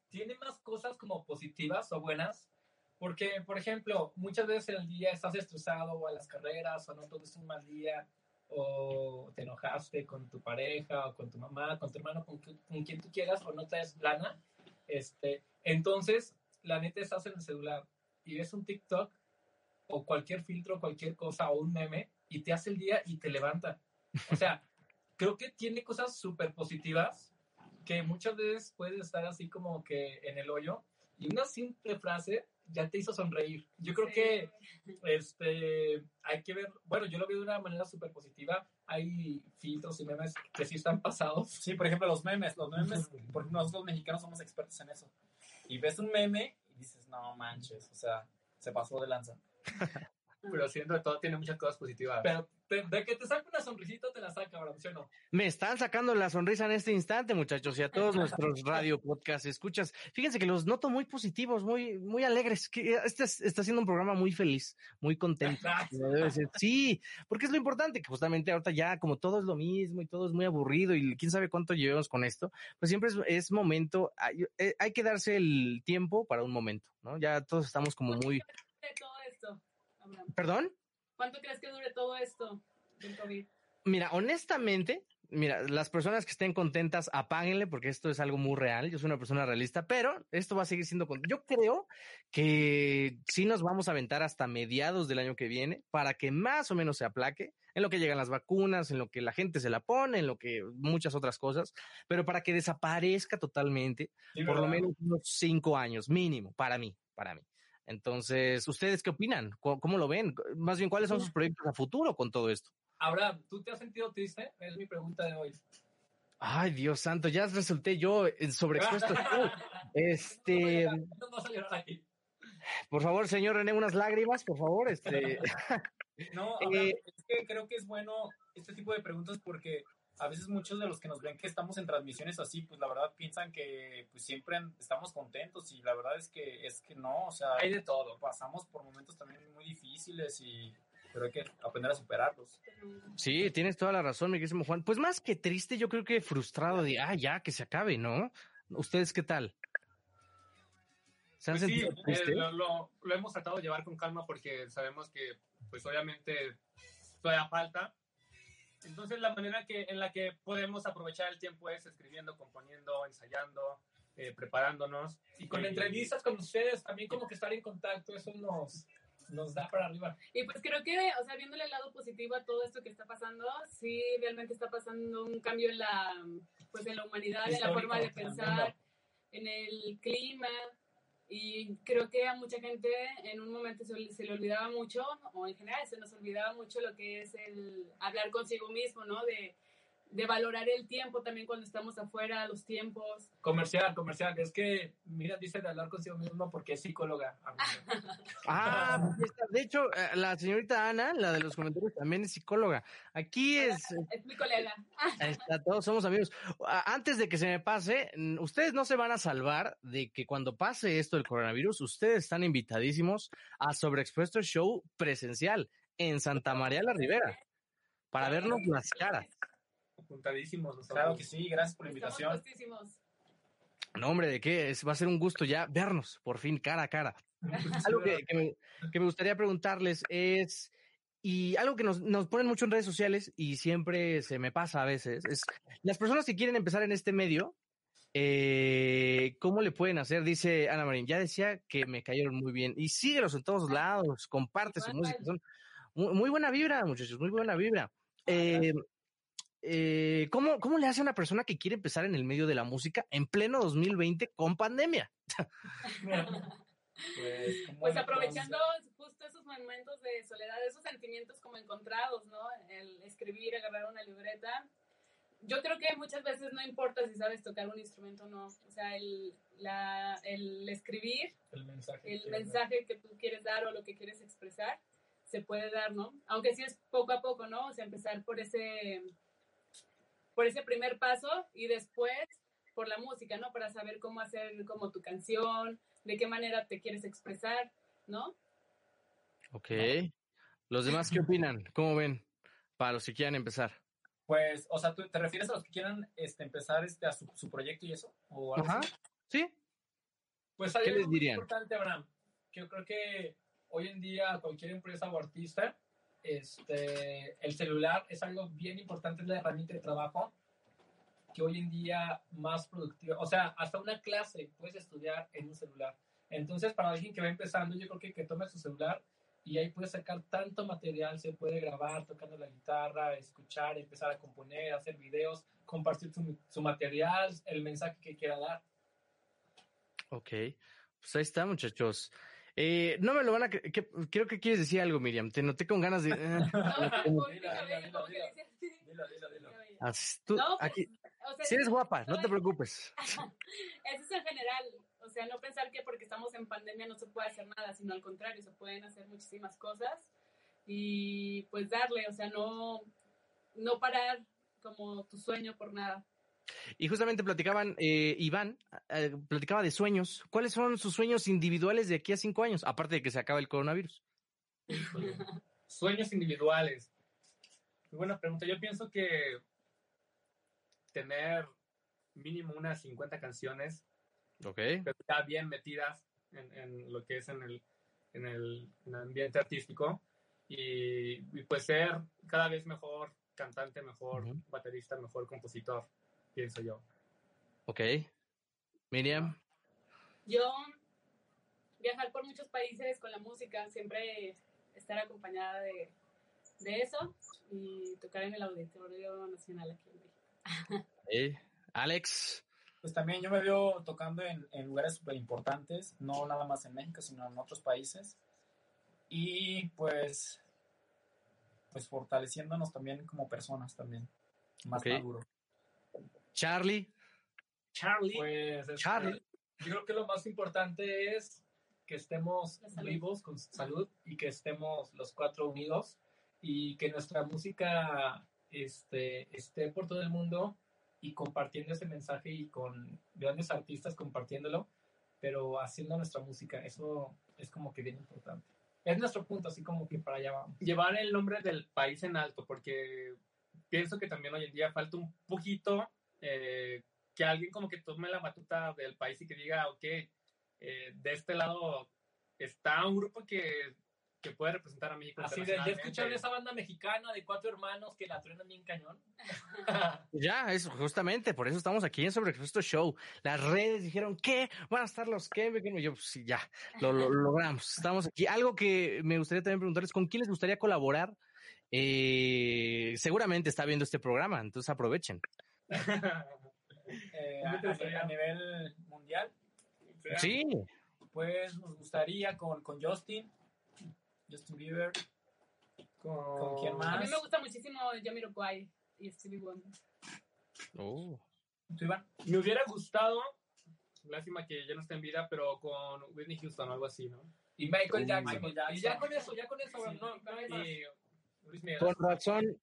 tiene más cosas como positivas o buenas, porque, por ejemplo, muchas veces en el día estás estresado o a las carreras o no tuviste un mal día o te enojaste con tu pareja o con tu mamá, con tu hermano, con, con quien tú quieras o no traes lana, este, entonces, la neta estás en el celular y ves un TikTok o cualquier filtro, cualquier cosa o un meme y te hace el día y te levanta. O sea, creo que tiene cosas súper positivas que muchas veces puedes estar así como que en el hoyo y una simple frase ya te hizo sonreír. Yo creo Sí. que este, hay que ver, bueno, yo lo veo de una manera súper positiva. Hay filtros y memes que sí están pasados. Sí, por ejemplo, los memes. Los memes, por ejemplo, nosotros los mexicanos somos expertos en eso. Y ves un meme y dices, no manches, o sea, se pasó de lanza. Pero siento que todo tiene muchas cosas positivas. Pero te- de que te saca una sonrisita, te la saca, Abraham, ¿sí o no? Me están sacando la sonrisa en este instante, muchachos, y a todos nuestros radio podcast escuchas. Fíjense que los noto muy positivos, muy, muy alegres. Que este es- está siendo un programa muy feliz, muy contento. Sí, porque es lo importante, que justamente ahorita ya como todo es lo mismo y todo es muy aburrido y quién sabe cuánto llevemos con esto, pues siempre es, es momento, hay, eh, hay que darse el tiempo para un momento, ¿no? Ya todos estamos como muy... ¿Perdón? ¿Cuánto crees que dure todo esto del COVID? Mira, honestamente, mira, las personas que estén contentas, apáguenle porque esto es algo muy real. Yo soy una persona realista, pero esto va a seguir siendo. con- Yo creo que sí nos vamos a aventar hasta mediados del año que viene para que más o menos se aplaque en lo que llegan las vacunas, en lo que la gente se la pone, en lo que muchas otras cosas, pero para que desaparezca totalmente, Sí, por lo menos unos cinco años mínimo, para mí, para mí. Entonces, ¿ustedes qué opinan? ¿Cómo, cómo lo ven? Más bien, ¿cuáles son sus proyectos a futuro con todo esto? Abraham, ¿tú te has sentido triste? Es mi pregunta de hoy. Ay, Dios santo, ya resulté yo en sobreexpuesto. tú. Este, No, aquí. por favor, señor René, unas lágrimas, por favor. Este, No, Eh, es que creo que es bueno este tipo de preguntas porque a veces muchos de los que nos ven que estamos en transmisiones así, pues la verdad piensan que pues siempre estamos contentos y la verdad es que es que no, o sea, Hay de todo. pasamos por momentos también muy difíciles y pero hay que aprender a superarlos. sí, tienes toda la razón, mi querido Juan. Pues más que triste, yo creo que frustrado de, ah, ya, que se acabe, ¿no? ¿Ustedes qué tal? ¿Se han Pues sí, sentido eh, lo, lo- lo hemos tratado de llevar con calma porque sabemos que, pues obviamente, todavía falta. Entonces, la manera que, en la que podemos aprovechar el tiempo es escribiendo, componiendo, ensayando, eh, preparándonos. Y con Eh, entrevistas con ustedes, también como que estar en contacto, eso nos, nos da para arriba. Y pues creo que, o sea, viéndole el lado positivo a todo esto que está pasando, sí realmente está pasando un cambio en la, pues en la humanidad, en la forma de pensar, en el clima. Y creo que a mucha gente en un momento se, le olvidaba mucho, o en general se nos olvidaba mucho lo que es el hablar consigo mismo, ¿no? De, de valorar el tiempo también cuando estamos afuera, los tiempos. Comercial, comercial. Es que, mira, dice de hablar consigo mismo porque es psicóloga. Ah, pues de hecho, eh, la señorita Ana, la de los comentarios, también es psicóloga. Aquí es, Es mi colega. Está, todos somos amigos. A- Antes de que se me pase, ustedes no se van a salvar de que cuando pase esto del coronavirus, ustedes están invitadísimos a Sobreexpuesto Show presencial en Santa María la Ribera para vernos las caras. Apuntadísimos nosotros. Claro que sí, gracias por la invitación. No, hombre, ¿de qué? Es, va a ser un gusto ya vernos, por fin, cara a cara. Algo que, que me, que me gustaría preguntarles es, y algo que nos, nos ponen mucho en redes sociales y siempre se me pasa a veces, es las personas que quieren empezar en este medio, eh, ¿cómo le pueden hacer? Dice Ana Marín, ya decía que me cayeron muy bien. Y síguelos en todos lados, comparte su música. Son muy, muy buena vibra, muchachos, muy buena vibra. Eh, eh, ¿cómo, ¿cómo le hace a una persona que quiere empezar en el medio de la música en pleno 2020 con pandemia? Pues, ¿cómo Pues aprovechando justo esos momentos de soledad, esos sentimientos como encontrados, ¿no? El escribir, agarrar una libreta. Yo creo que muchas veces no importa si sabes tocar un instrumento o no. O sea, el, la, el escribir, El mensaje. el que- mensaje que tú quieres dar o lo que quieres expresar, se puede dar, ¿no? Aunque sí es poco a poco, ¿no? O sea, empezar por ese, por ese primer paso y después por la música, ¿no? Para saber cómo hacer como tu canción, de qué manera te quieres expresar, ¿no? Ok. ¿Los demás qué opinan? ¿Cómo ven? Para los que quieran empezar. Pues, o sea, ¿tú te refieres a los que quieran este, empezar este, a su, su proyecto y eso? ¿O algo Ajá. así? ¿Sí? Pues hay ¿Qué algo les muy dirían? importante, Abraham, que yo creo que hoy en día cualquier empresa o artista, este, el celular es algo bien importante, es la herramienta de trabajo que hoy en día más productiva, o sea, hasta una clase puedes estudiar en un celular. Entonces, para alguien que va empezando, yo creo que, que tome su celular y ahí puede sacar tanto material, se puede grabar tocando la guitarra, escuchar, empezar a componer, hacer videos, compartir su, su material, el mensaje que quiera dar. Ok. Pues ahí está, muchachos. Eh, no me lo van a... cre- que- creo que quieres decir algo, Miriam. Te noté con ganas de... que que si eres guapa, no te preocupes. Eso es en general, o sea, no pensar que porque estamos en pandemia no se puede hacer nada, sino al contrario, se pueden hacer muchísimas cosas y pues darle, o sea, no, no parar como tu sueño por nada. Y justamente platicaban, eh, Iván, eh, platicaba de sueños. ¿Cuáles son sus sueños individuales de aquí a cinco años? Aparte de que se acaba el coronavirus. Sueños individuales. Muy buena pregunta. Yo pienso que tener mínimo unas 50 canciones, Ok. pero ya bien metidas en, en lo que es en el, en el, en el ambiente artístico y, y pues ser cada vez mejor cantante, mejor baterista, mejor compositor, pienso yo. Ok. Miriam. Yo viajar por muchos países con la música, siempre estar acompañada de, de eso y tocar en el Auditorio Nacional aquí en México. Eh, Alex. Pues también yo me veo tocando en, en lugares súper importantes, no nada más en México, sino en otros países. Y pues, pues fortaleciéndonos también como personas también, más Ok. maduro. Charlie. Charlie. Pues este, Charlie. yo creo que lo más importante es que estemos vivos con salud y que estemos los cuatro unidos y que nuestra música este, esté por todo el mundo y compartiendo ese mensaje y con grandes artistas compartiéndolo, pero haciendo nuestra música. Eso es como que bien importante. Es nuestro punto, así como que para allá vamos. Llevar el nombre del país en alto, porque pienso que también hoy en día falta un poquito eh, que alguien como que tome la batuta del país y que diga, ok, eh, de este lado está un grupo que, que puede representar a México. Así de, ¿ya internacionalmente". escucharon esa banda mexicana de cuatro hermanos que la truenan bien cañón? Ya, es justamente, por eso estamos aquí en Sobreexpuesto Show. Las redes dijeron, ¿qué? ¿Van a estar los qué? Y yo, pues sí, ya, lo logramos. Estamos aquí. Algo que me gustaría también preguntarles, ¿con quién les gustaría colaborar? Eh, seguramente está viendo este programa, entonces aprovechen. Eh, ¿Dónde a, a- a nivel mundial, Sí, pues nos gustaría con, con Justin, Justin Bieber, ¿Con quién A más? mí me gusta muchísimo Jamiroquai y Stevie Wonder. Oh. ¿tú Iván? Me hubiera gustado, lástima que ya no está en vida, pero con Whitney Houston o algo así, ¿no? Y Michael Uh, Jackson. Michael Jackson. Y ya con eso, ya con eso, no, no hay más. Y Luis Miguel. Con razón,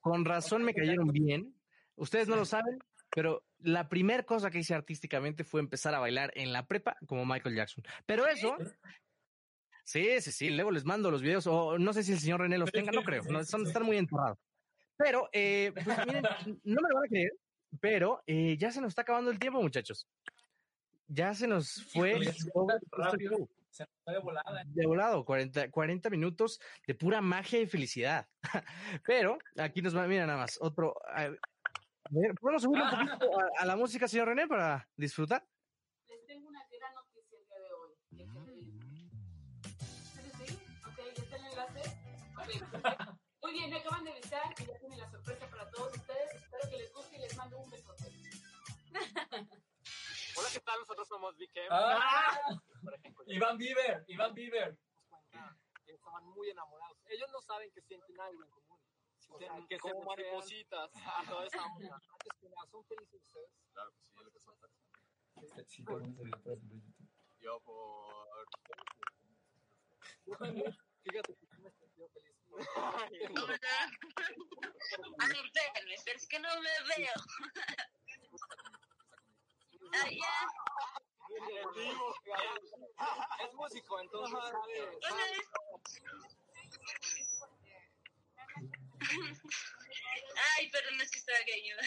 con razón me cayeron bien. Ustedes no lo saben, pero la primera cosa que hice artísticamente fue empezar a bailar en la prepa como Michael Jackson. Pero eso, sí, sí, sí, luego les mando los videos, o no sé si el señor René los tenga, no creo, no, son, están muy enterrados. Pero, eh, pues, miren, no me lo van a creer, pero eh, ya se nos está acabando el tiempo, muchachos. Ya se nos fue. Se nos fue de volada. de volado, 40, 40 minutos de pura magia y felicidad. Pero aquí nos va, mira nada más, otro. Ver, ¿Podemos un poquito a, a, la música, señor René, para disfrutar? Les tengo una gran noticia el día de hoy. ¿Ustedes mm. sí? Ok, ¿ya está el enlace? Okay. Muy bien, me acaban de avisar que ya tienen la sorpresa para todos ustedes. Espero que les guste y les mando un besote. Hola, ¿qué tal? Nosotros somos BKM. Ah, Iván Bieber, Iván Bieber. Ah, estaban muy enamorados. Ellos no saben que sienten algo en común. O sea, que como maripositas. y toda esa. Antes que nada, ¿son felices ustedes? Claro que sí, es lo que son. Yo por... Fíjate que me he sentido feliz. A ver, déjenme, pero es que no me veo. Ay, ya. Es músico, entonces. Ay, perdón, es que estaba cayendo.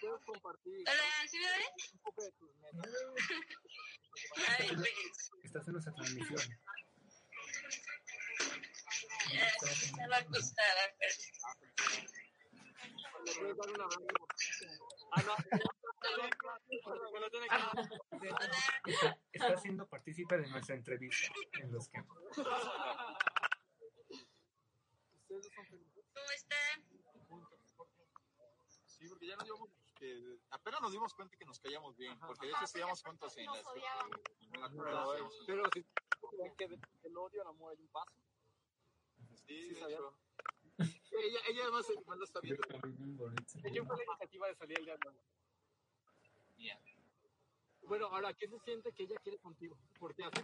Puedes compartir Hola, ¿sí me ven? un poco de tus metas. Ay, pues. Estás en nuestra transmisión. Ya, estaba acostada, pero. Le puedes dar un abrazo. Ah, no. Está siendo partícipe de nuestra entrevista en los que Ustedes son felices. ¿Cómo están? Sí, porque ya nos dimos que apenas nos dimos cuenta que nos caíamos bien, porque de hecho estudiamos juntos en la en la. Pero si que de- del odio al amor hay un paso. Sí, Sí, de sabía. hecho. Ella, ella además igual lo está viendo. ¿De quién fue la iniciativa de salir el día de hoy? Mía. Bueno, ahora, ¿qué se siente que ella quiere contigo? ¿Por qué así?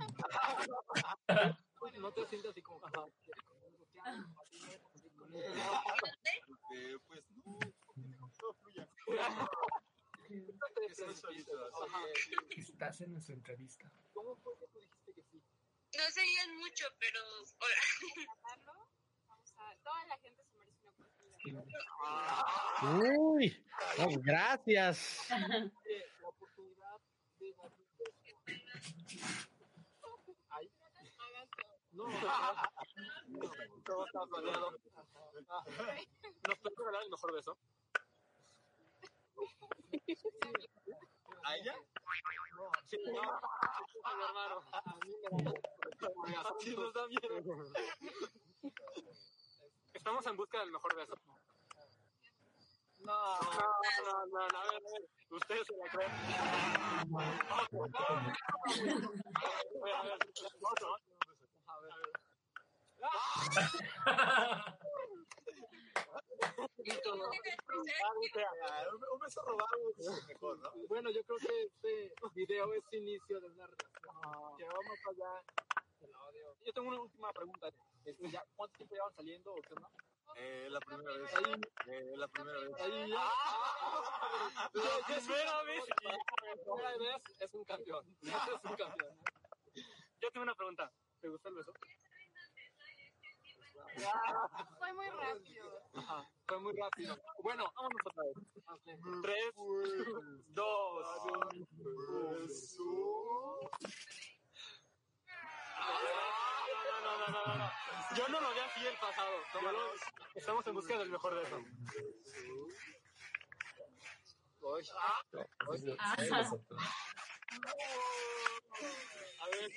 no te sientes así como, ajá, ¿no? Todo estás en nuestra entrevista. ¿Cómo fue que tú dijiste que sí? No mucho, pero. Hola. Tratarlo, vamos a, toda la gente se merece una oportunidad. Uy, pues, gracias. La oportunidad de dar un beso. Ay. No, todo está planeado. ¿Nos puedes regalar el mejor beso? ¿A ella? Sí, no, sí, mi hermano. A mí nos da. Estamos en busca del mejor beso. No, no, no, no, no, a ver, a. Ustedes se la creen. A A ver, a ver. Ah, un, un beso robado es mejor, ¿no? Bueno, yo creo que este video es inicio de una relación que va más allá. Yo tengo una última pregunta. Este, ¿ya, ¿Cuánto tiempo llevan saliendo o qué onda? Eh, la primera vez. Ahí, Eh, la primera vez. ahí, la primera vez y la primera vez es un campeón. Es un campeón. Yo tengo una pregunta. ¿Te gusta el beso? Fue muy rápido. Ajá, fue muy rápido. Bueno, vámonos otra vez. Tres, dos, No, no, no, no, no, no. Yo no lo vi así el pasado. Yo lo- Estamos en busca del mejor de eso. A ver,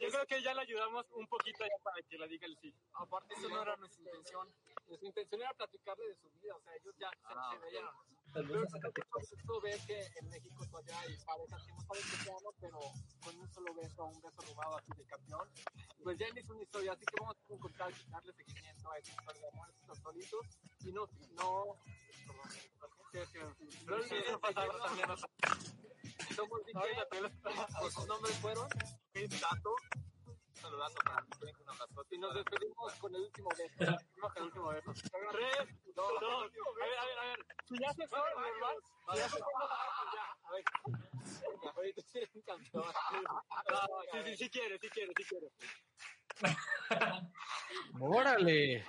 yo creo que ya le ayudamos un poquito ya para que le diga el sí. Aparte, eso no era nuestra intención. Nuestra intención era platicarle de su vida. O sea, ellos ya se, se veían. Pero esto ves que en México todavía hay parejas que no saben que se pero con un solo beso, un beso robado así de campeón, pues ya es una historia. Así que vamos a encontrar y darle seguimiento a esa historia de amor, estos solitos. Y no, no. Sí, no olviden pasarlo también. Somos Vicky, pues sus nombres fueron. Tato. Un saludazo para. Un abrazo. Y nos despedimos con el último beso. Con el último beso. Tres, dos, dos. A ver, a ver, a ver. Si ya se fue. Si ya se fue, ya. A ver. Ahorita sí eres un campeón. Sí, sí, sí quiere, sí quiere, sí quiere. Órale.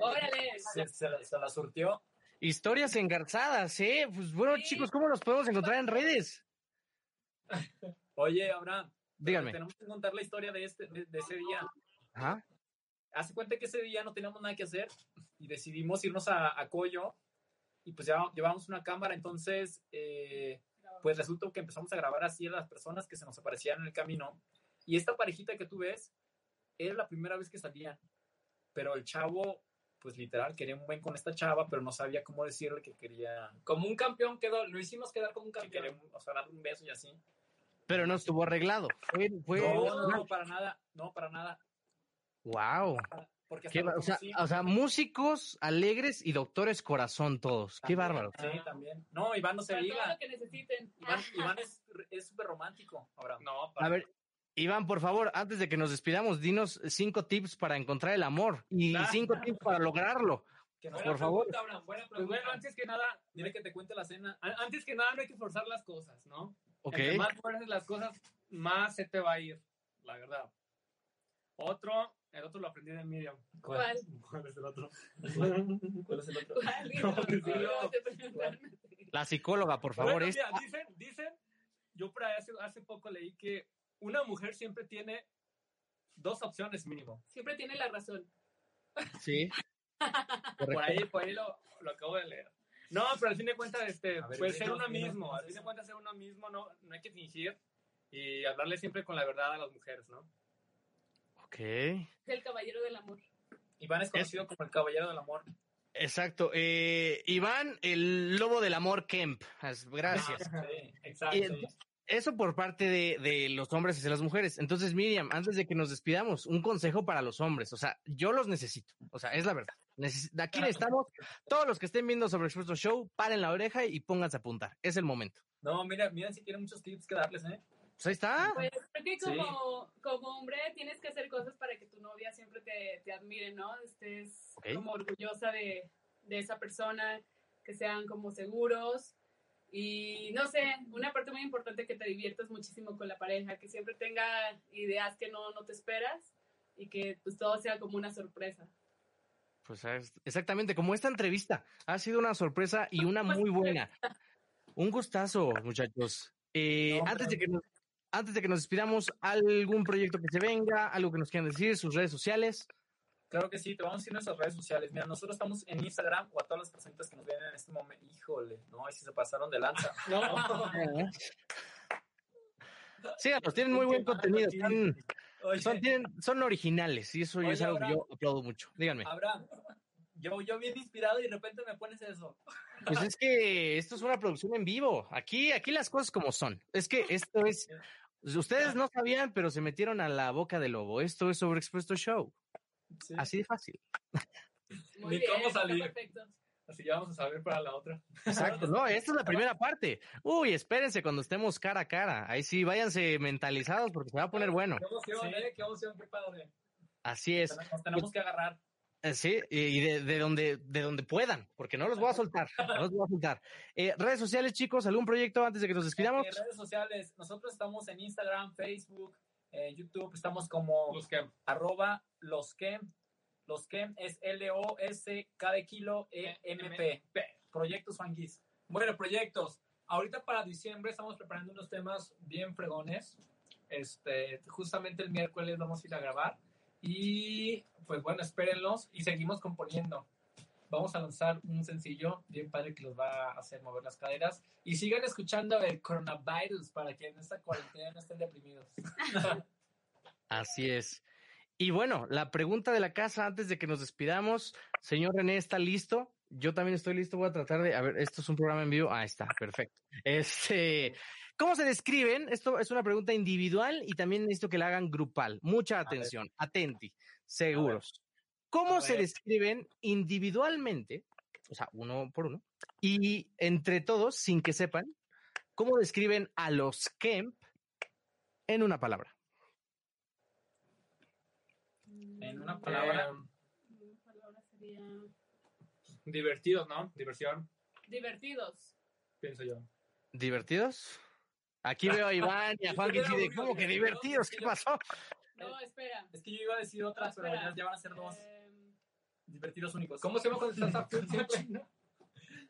Órale. Se, se la, se la surtió. Historias engarzadas, ¿eh? Pues bueno, Sí. chicos, ¿cómo los podemos encontrar en redes? Oye, Abraham, Díganme. tenemos que contar la historia de, este, de, de ese día. Ajá. Hace cuenta que ese día no teníamos nada que hacer y decidimos irnos a, a Coyo y pues ya llevamos una cámara, entonces eh, pues resultó que empezamos a grabar así a las personas que se nos aparecían en el camino y esta parejita que tú ves era la primera vez que salían, pero el chavo pues literal, quería un buen con esta chava, pero no sabía cómo decirle que quería, Como un campeón quedó, lo hicimos quedar como un que campeón. quería o sea, darle un beso y así. Pero no estuvo arreglado. Fue, fue... No, no, para nada, no, para nada. Wow. Porque hasta Qué o, sea, o sea, músicos alegres y doctores corazón todos. Qué bárbaro. Sí, también. No, Iván no se todo diga. lo que necesiten. Iván, Iván es es súper romántico, ahora. No, para- A ver, Iván, por favor, antes de que nos despidamos, dinos cinco tips para encontrar el amor y Ah. cinco tips para lograrlo. Buena por favor. pregunta, Abraham, buena Pues pregunta. bueno, antes que nada, dile que te cuente la cena. An- Antes que nada, no hay que forzar las cosas, ¿no? Ok. Entre más fuerces las cosas, más se te va a ir, la verdad. Otro, el otro lo aprendí de Miriam. ¿Cuál? ¿Cuál es el otro? ¿Cuál es el otro? La psicóloga, por favor. Bueno, mira, dicen, dicen, yo por ahí hace, hace poco leí que una mujer siempre tiene dos opciones mínimo. Siempre tiene la razón. Sí. Por ahí, por ahí lo, lo acabo de leer. No, pero al fin de cuentas, este, ver, pues ser uno mismo. Al fin de cuentas, ser uno mismo, no, no hay que fingir y hablarle siempre con la verdad a las mujeres, ¿no? Ok. Es el caballero del amor. Iván es conocido como el caballero del amor. Exacto. Eh, Iván, el lobo del amor Kemp. As- Gracias. Sí. Exacto. Eso por parte de, de los hombres hacia las mujeres. Entonces, Miriam, antes de que nos despidamos, un consejo para los hombres. O sea, yo los necesito. O sea, es la verdad. Neces- de aquí estamos. Todos los que estén viendo sobre Expreso Show, paren la oreja y pónganse a apuntar. Es el momento. No, mira, mira si tiene muchos tips que darles, ¿eh? Pues ahí está. Pues creo que Sí. como, hombre tienes que hacer cosas para que tu novia siempre te, te admire, ¿no? Estés como orgullosa de, de esa persona, que sean como seguros. Y no sé, una parte muy importante que te diviertas muchísimo con la pareja, que siempre tenga ideas que no, no te esperas y que pues todo sea como una sorpresa. Pues es- exactamente, como esta entrevista. Ha sido una sorpresa y una muy buena. Un gustazo, muchachos. Eh, No, antes, de que nos, antes de que nos despidamos, ¿algún proyecto que se venga? ¿Algo que nos quieran decir? ¿Sus redes sociales? Claro que sí, te vamos a decir nuestras redes sociales. Mira, nosotros estamos en Instagram o a todas las personitas que nos ven en este momento. Híjole, no, ahí sí se pasaron de lanza. No. Síganos, tienen muy buen contenido. Están, son, tienen- son originales y eso es algo que yo aplaudo mucho. Díganme. Abraham, yo, yo bien inspirado y de repente me pones eso. Pues es que esto es una producción en vivo. Aquí, aquí las cosas como son. Es que esto es. Ustedes no sabían, pero se metieron a la boca del lobo. Esto es sobre Expuesto Show. Sí. Así de fácil. Muy Ni bien, cómo salir. Así ya vamos a saber para la otra. Exacto. No, esta es la primera parte. Uy, espérense cuando estemos cara a cara. Ahí sí, váyanse mentalizados porque se va a poner bueno. Qué emoción, Sí. ¿eh? Qué emoción, qué padre. Así es. Nos tenemos que agarrar. Eh, Sí, y de, de donde, de donde puedan, porque no los voy a soltar. No los voy a soltar. Eh, redes sociales, chicos, ¿algún proyecto antes de que nos despidamos? Redes sociales. Nosotros estamos en Instagram, Facebook, eh, YouTube. Estamos como Los que arroba los que los que es L-O-S-K de kilo E-M-P. Proyectos Funkies. Bueno, proyectos. Ahorita para diciembre estamos preparando unos temas bien fregones. Este, justamente el miércoles vamos a ir a grabar. Y pues bueno, espérenlos y seguimos componiendo. Vamos a lanzar un sencillo bien padre que los va a hacer mover las caderas. Y sigan escuchando el coronavirus para que en esta cuarentena no estén deprimidos. Así es. Y bueno, la pregunta de la casa antes de que nos despidamos. Señor René, ¿está listo? Yo también estoy listo. Voy a tratar de. A ver, esto es un programa en vivo. Ah, está, perfecto. Este. ¿Cómo se describen? Esto es una pregunta individual y también necesito que la hagan grupal. Mucha atención. Atenti. Seguros. ¿Cómo se describen individualmente? O sea, uno por uno. Y entre todos, sin que sepan, ¿cómo describen a los Kemp en una palabra? En una palabra. Eh, Una palabra sería divertidos, ¿no? Diversión, divertidos. pienso yo. ¿Divertidos? Aquí veo a Iván y a Juan que que ¿cómo que divertidos? ¿Qué pasó? No, espera. Es que yo iba a decir otra, No, pero ya, ya van a ser dos Em, divertidos únicos. ¿Cómo se llama cuando estás a full siempre?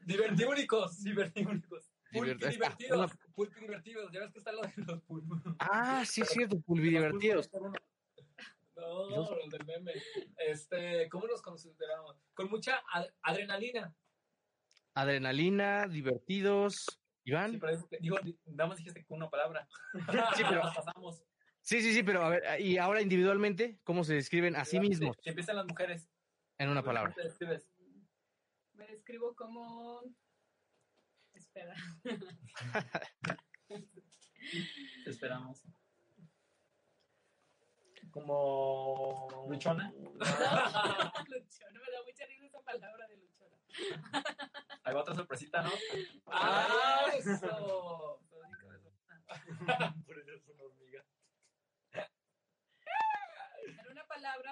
Divertiúnicos. Divertiúnicos. Divert- Pulpi divertidos. Pulpi divertidos. Ya ves que está lo de los pulpos. Ah, sí, es cierto, pulvidivertidos. No, el del meme. Este, ¿cómo nos consideramos? Con mucha ad- adrenalina. Adrenalina, divertidos. Iván. Sí, pero es digo, di- nada más dijiste con una palabra. Sí, pero- pasamos. Sí, sí, sí, pero a ver, y ahora individualmente, ¿cómo se describen a sí mismos? Que empiezan las mujeres. En una palabra. ¿Cómo te describes? Me describo como. Espera. Te esperamos. Como... ¿Luchona? luchona, me da mucha risa esa palabra de luchona. Hay otra sorpresita, ¿no? ¡Ah, eso! Por eso es una hormiga. En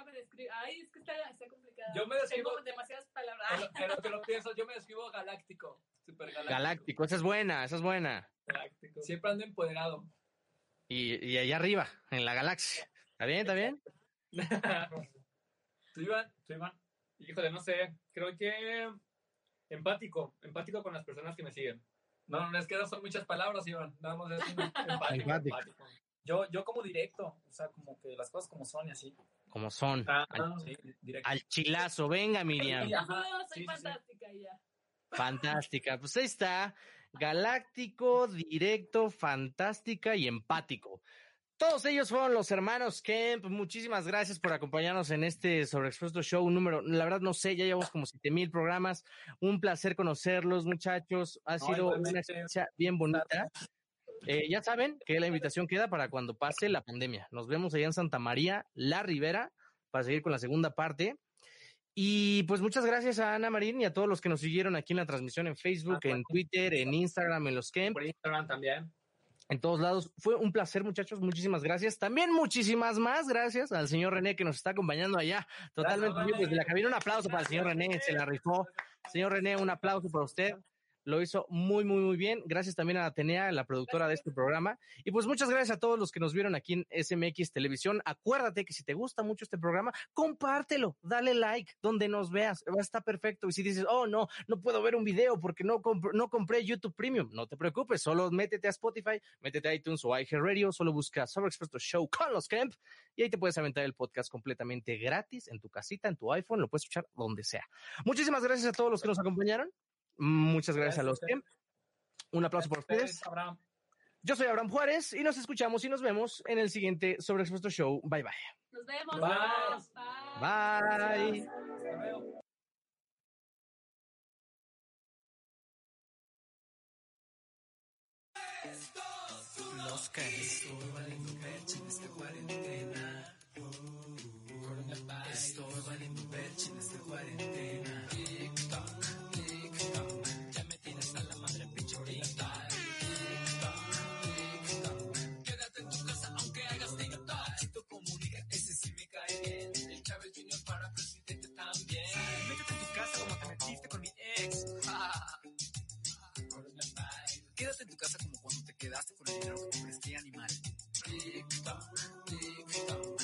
me describo. Ay, es que está, está complicado. Yo me describo- Tengo demasiadas palabras. En lo- En lo pienso, yo me describo galáctico. Super galáctico. Galáctico, esa es buena, esa es buena. Galáctico. Siempre ando empoderado. Y, y allá arriba, en la galaxia. ¿Está bien? ¿Está bien? ¿Tú, Iván? ¿Tú, Iván? Híjole, no sé. Creo que empático. Empático con las personas que me siguen. No, no, es que no son muchas palabras, Iván. Nada más es. Empático. empático. Yo, yo como directo, o sea, como que las cosas como son y así. Como son. Ah, Al, Sí, directo. al chilazo. Venga, Miriam. Sí, ajá. No, soy Sí, sí, sí. fantástica ya. Fantástica. Pues ahí está. Galáctico, directo, fantástica y empático. Todos ellos fueron los hermanos Kemp. Muchísimas gracias por acompañarnos en este Sobreexpuesto Show número. La verdad no sé, ya llevamos como siete mil programas. Un placer conocerlos, muchachos. Ha No, sido una experiencia bien bonita. Eh, ya saben que la invitación queda para cuando pase la pandemia. Nos vemos allá en Santa María, La Ribera, para seguir con la segunda parte. Y pues muchas gracias a Ana Marín y a todos los que nos siguieron aquí en la transmisión en Facebook, Ah, en Twitter, en Instagram, en los Camp, Por Instagram también. en todos lados. Fue un placer, muchachos. Muchísimas gracias. También muchísimas más gracias al señor René que nos está acompañando allá. Totalmente Gracias, René. desde la cabina. Un aplauso para el señor René, se la rifó. Señor René, un aplauso para usted. Lo hizo muy, muy, muy bien. Gracias también a Atenea, la productora de este programa. Y pues muchas gracias a todos los que nos vieron aquí en SMX Televisión. Acuérdate que si te gusta mucho este programa, compártelo, dale like donde nos veas. Va a estar perfecto. Y si dices, oh, no, no puedo ver un video porque no, comp- no compré YouTube Premium, no te preocupes. Solo métete a Spotify, métete a iTunes o a Radio, solo busca Sobre Expuesto Show con los Camp y ahí te puedes aventar el podcast completamente gratis en tu casita, en tu iPhone, lo puedes escuchar donde sea. Muchísimas gracias a todos los que nos acompañaron. Muchas gracias, a los Gracias. que. Un aplauso para ustedes. Abraham. Yo soy Abraham Juárez y nos escuchamos y nos vemos en el siguiente Sobre Expuesto Show. Bye bye. Nos vemos. Bye. Bye. Bye. Hasta luego. Los que estorban en tu percha en esta cuarentena. Estorban en tu percha en esta cuarentena. Quédate en tu casa como cuando te quedaste con el dinero que te presté animal. Tic, tac, tic, tac.